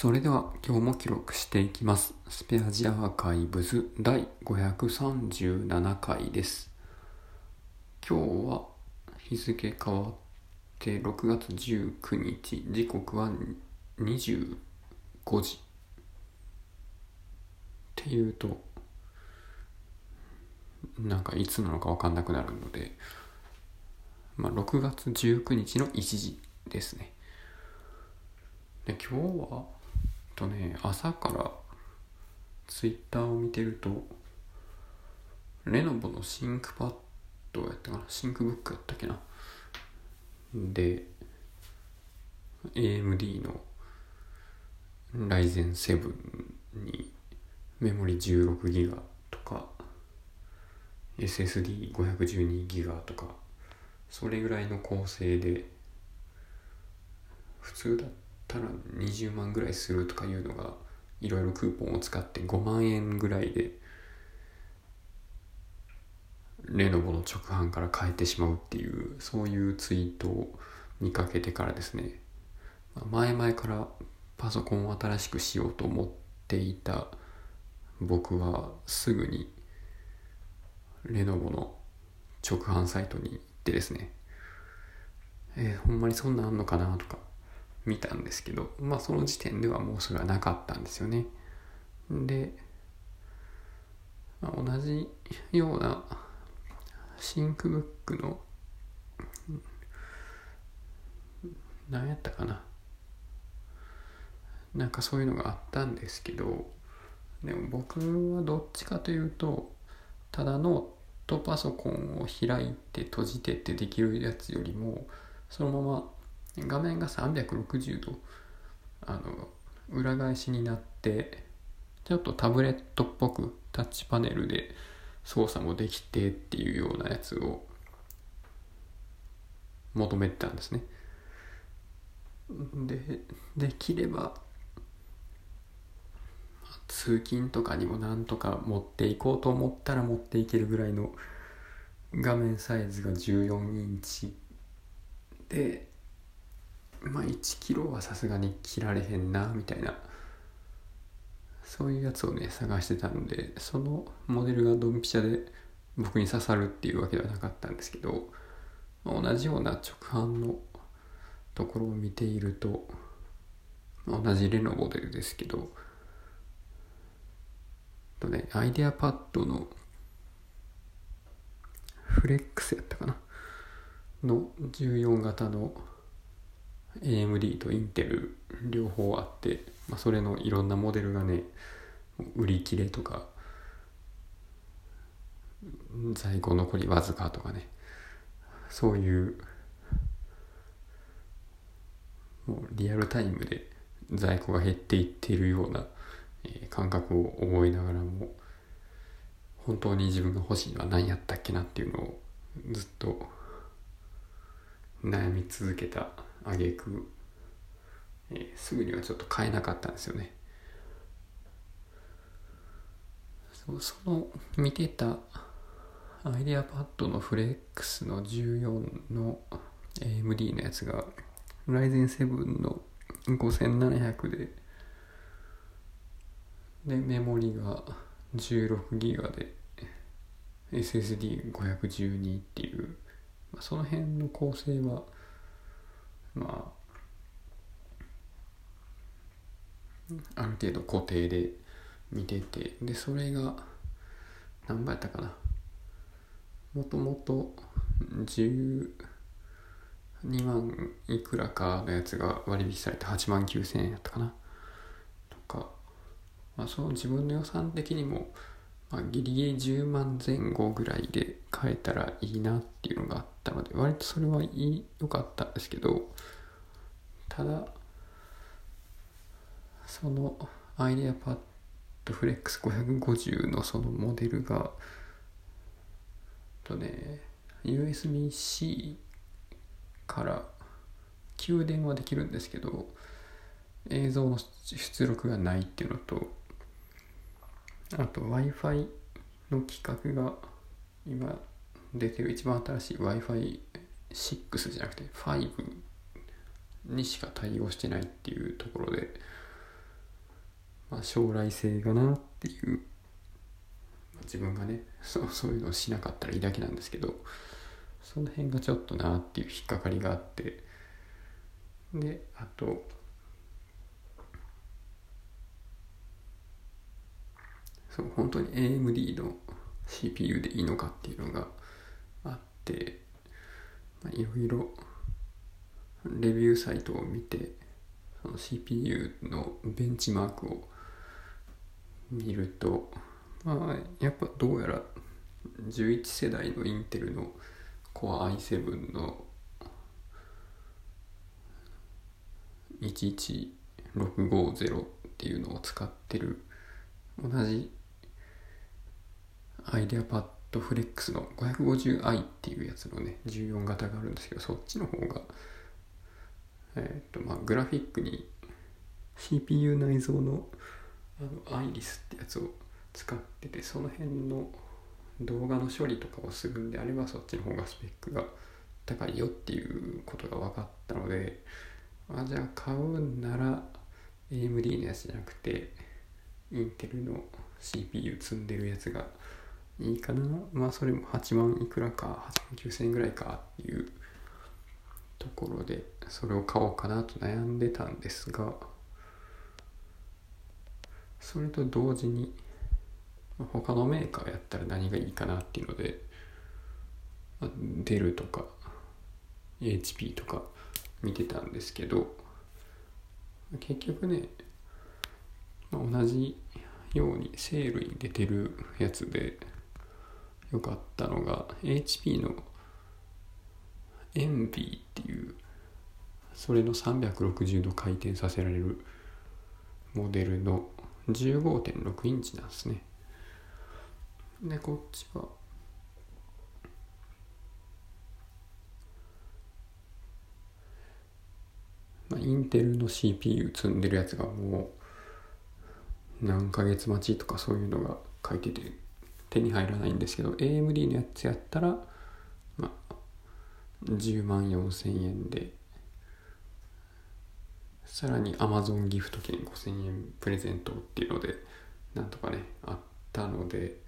それでは今日も記録していきます。スペアジアアーカイブズ第537回です。今日は日付変わって6月19日、時刻は25時。っていうと、なんかいつなのかわかんなくなるので、まあ6月19日の1時ですね。で今日はとね朝からツイッターを見てるとレノボのシンクパッドやったかなシンクブックやったっけな。で AMD のライゼン7にメモリ 16GB とか SSD512GB とかそれぐらいの構成で普通だったたら20万ぐらいするとかいうのがいろいろクーポンを使って5万円ぐらいでレノボの直販から買えてしまうっていうそういうツイートを見かけてからですね。前々からパソコンを新しくしようと思っていた僕はすぐにレノボの直販サイトに行ってですね。えー、ほんまにそんなんあんのかなとか見たんですけどまあその時点ではもうそれはなかったんですよね。で、まあ、同じようなシンクブックの何やったかな。なんかそういうのがあったんですけどでも僕はどっちかというとただノートパソコンを開いて閉じてってできるやつよりもそのまま画面が360度あの裏返しになってちょっとタブレットっぽくタッチパネルで操作もできてっていうようなやつを求めてたんですね。でできれば通勤とかにもなんとか持っていこうと思ったら持っていけるぐらいの画面サイズが14インチでまあ1キロはさすがに切られへんなみたいな。そういうやつをね探してたのでそのモデルがドンピシャで僕に刺さるっていうわけではなかったんですけど、ま、同じような直販のところを見ていると、同じレノボデルですけどとねアイデアパッドのフレックスやったかな？の14型の AMD とインテル両方あって、まあ、それのいろんなモデルがね売り切れとか在庫残りわずかとかねそういうもうリアルタイムで在庫が減っていっているような、え、感覚を覚えながらも本当に自分が欲しいのは何やったっけなっていうのをずっと悩み続けた挙句、えー、すぐにはちょっと買えなかったんですよね。その見てたアイデアパッドのフレックスの14の AMD のやつが Ryzen 7の5700ででメモリが 16GB で SSD512 っていうその辺の構成はまあある程度固定で見ててでそれが何倍やったかな。もともと12万いくらかのやつが割引されて8万9000円やったかな。とか、まあ、その自分の予算的にも、まあ、ギリギリ10万前後ぐらいで買えたらいいなっていうのがあったので割とそれはいい良かったんですけどただそのアイデアパッドフレックス550のそのモデルがとね USB-C から給電はできるんですけど映像の出力がないっていうのとあと Wi-Fi の規格が今出てる一番新しい Wi-Fi6 じゃなくて5にしか対応してないっていうところでまあ、将来性がなっていう、まあ、自分がねそうそういうのをしなかったらいいだけなんですけどその辺がちょっとなっていう引っかかりがあってであとそう本当に AMD の CPU でいいのかっていうのがあっていろいろレビューサイトを見てその CPU のベンチマークを見るとまあやっぱどうやら11世代のインテルの Core i7 の11650っていうのを使ってる同じアイデアパッドフレックスの 550i っていうやつのね14型があるんですけどそっちの方がえっ、とまあグラフィックに CPU 内蔵のあのアイリスってやつを使っててその辺の動画の処理とかをするんであればそっちの方がスペックが高いよっていうことが分かったのであじゃあ買うなら AMD のやつじゃなくてインテルの CPU 積んでるやつがいいかな。まあそれも8万いくらか8万9000円ぐらいかっていうところでそれを買おうかなと悩んでたんですがそれと同時に他のメーカーやったら何がいいかなっていうのでデルとか HP とか見てたんですけど結局ね同じようにセールに出てるやつでよかったのが HP のエンビーっていうそれの360度回転させられるモデルの15.6インチなんですね。でこっちはまあ、インテルの CPU 積んでるやつがもう何ヶ月待ちとかそういうのが書いてて手に入らないんですけど AMD のやつやったらまあ10万4千円で。さらに Amazon ギフト券5000円プレゼントっていうのでなんとかねあったので。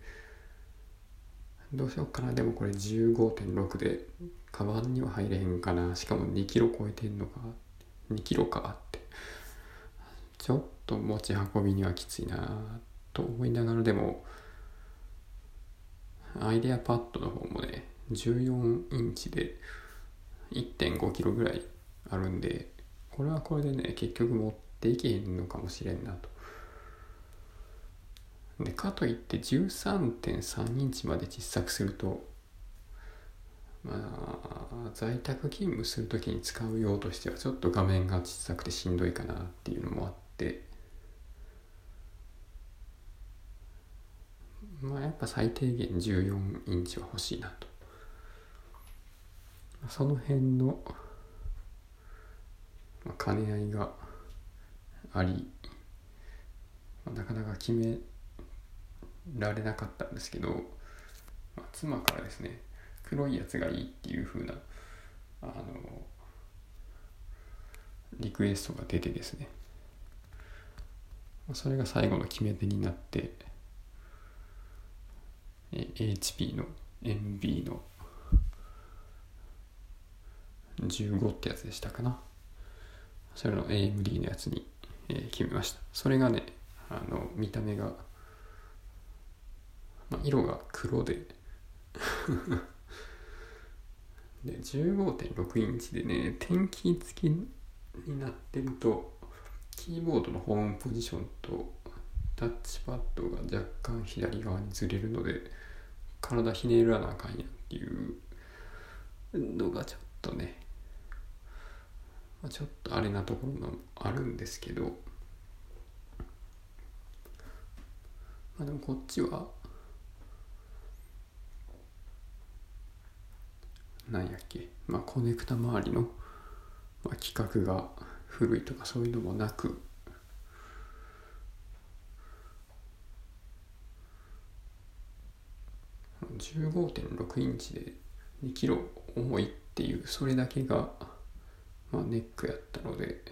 どうしようかな。でもこれ15.6でカバンには入れへんかな。しかも2キロ超えてんのか。2キロかって。ちょっと持ち運びにはきついなと思いながら。でもアイデアパッドの方もね14インチで1.5キロぐらいあるんでこれはこれでね結局持っていけへんのかもしれんなと。でかといって13.3インチまで小さくするとまあ在宅勤務する時に使う用としてはちょっと画面が小さくてしんどいかなっていうのもあって。まあやっぱ最低限14インチは欲しいなと。その辺の、兼ね合いがあり、なかなか決められなかったんですけど、まあ、妻からですね黒いやつがいいっていう風なあのリクエストが出てですねそれが最後の決め手になって HP の MB の15ってやつでしたかな。それの AMD のやつに、えー、決めました。それがねあの見た目が、まあ、色が黒で。で15.6インチでね天気付きになってるとキーボードのホームポジションとタッチパッドが若干左側にずれるので体ひねらなあかんやっていうのがちょっとね、ちょっとあれなところもあるんですけど、まあ、でもこっちはなんやっけ、まあ、コネクタ周りの、まあ、規格が古いとかそういうのもなく15.6インチで2キロ重いっていうそれだけがまあ、ネックやったので、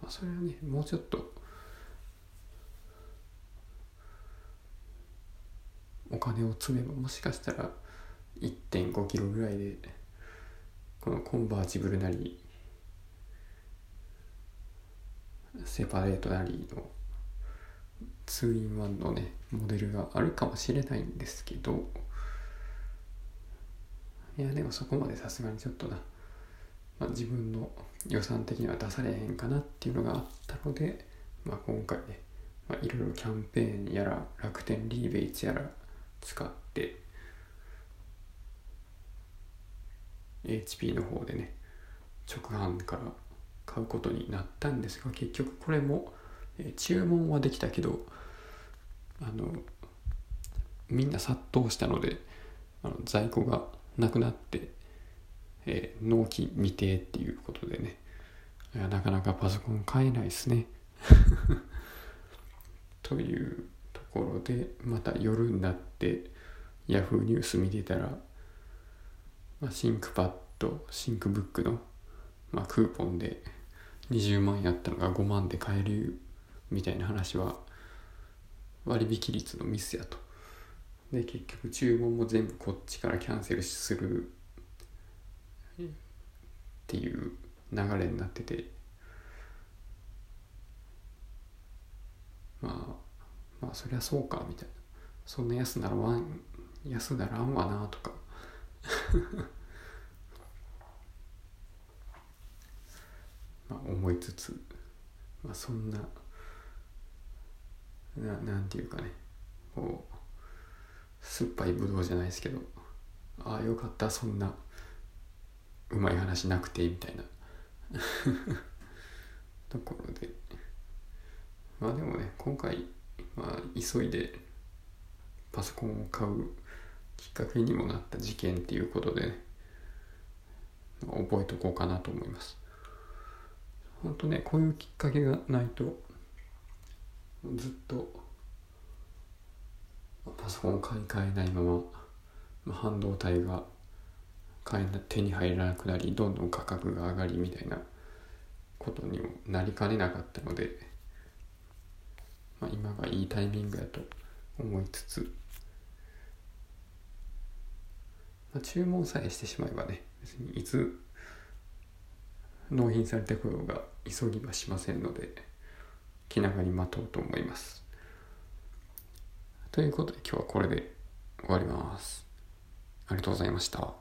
まあ、それはねもうちょっとお金を積めばもしかしたら1.5キロぐらいでこのコンバーチブルなりセパレートなりの 2in1 のねモデルがあるかもしれないんですけどいやでもそこまでさすがにちょっとな、まあ、自分の予算的には出されへんかなっていうのがあったので、まあ、今回ね、いろいろキャンペーンやら楽天リーベイツやら使って HP の方でね直販から買うことになったんですが結局これも、え、注文はできたけどあのみんな殺到したのであの在庫がなくなって、えー、納期未定っていうことでね。いやなかなかパソコン買えないですね。というところでまた夜になってヤフーニュース見てたら、まあ、 ThinkPad ThinkBook の、まあ、クーポンで20万やったのが5万で買えるみたいな話は割引率のミスやと。で結局注文も全部こっちからキャンセルするっていう流れになってて。まあまあそりゃそうかみたいな。そんな安ならわん安ならんわなとか。まあ思いつつまあそんなななんていうかね。こう酸っぱいぶどうじゃないですけどああよかったそんなうまい話なくてみたいな。ところで。まあでもね今回、まあ、急いでパソコンを買うきっかけにもなった事件っていうことでね覚えとこうかなと思います。本当ねこういうきっかけがないとずっとパソコンを買い替えないまま、ま、半導体が買え手に入らなくなりどんどん価格が上がりみたいなことにもなりかねなかったので、まあ、今がいいタイミングやと思いつつ、まあ、注文さえしてしまえばね別にいつ納品されてこようが急ぎはしませんので気長に待とうと思います。ということで今日はこれで終わります。ありがとうございました。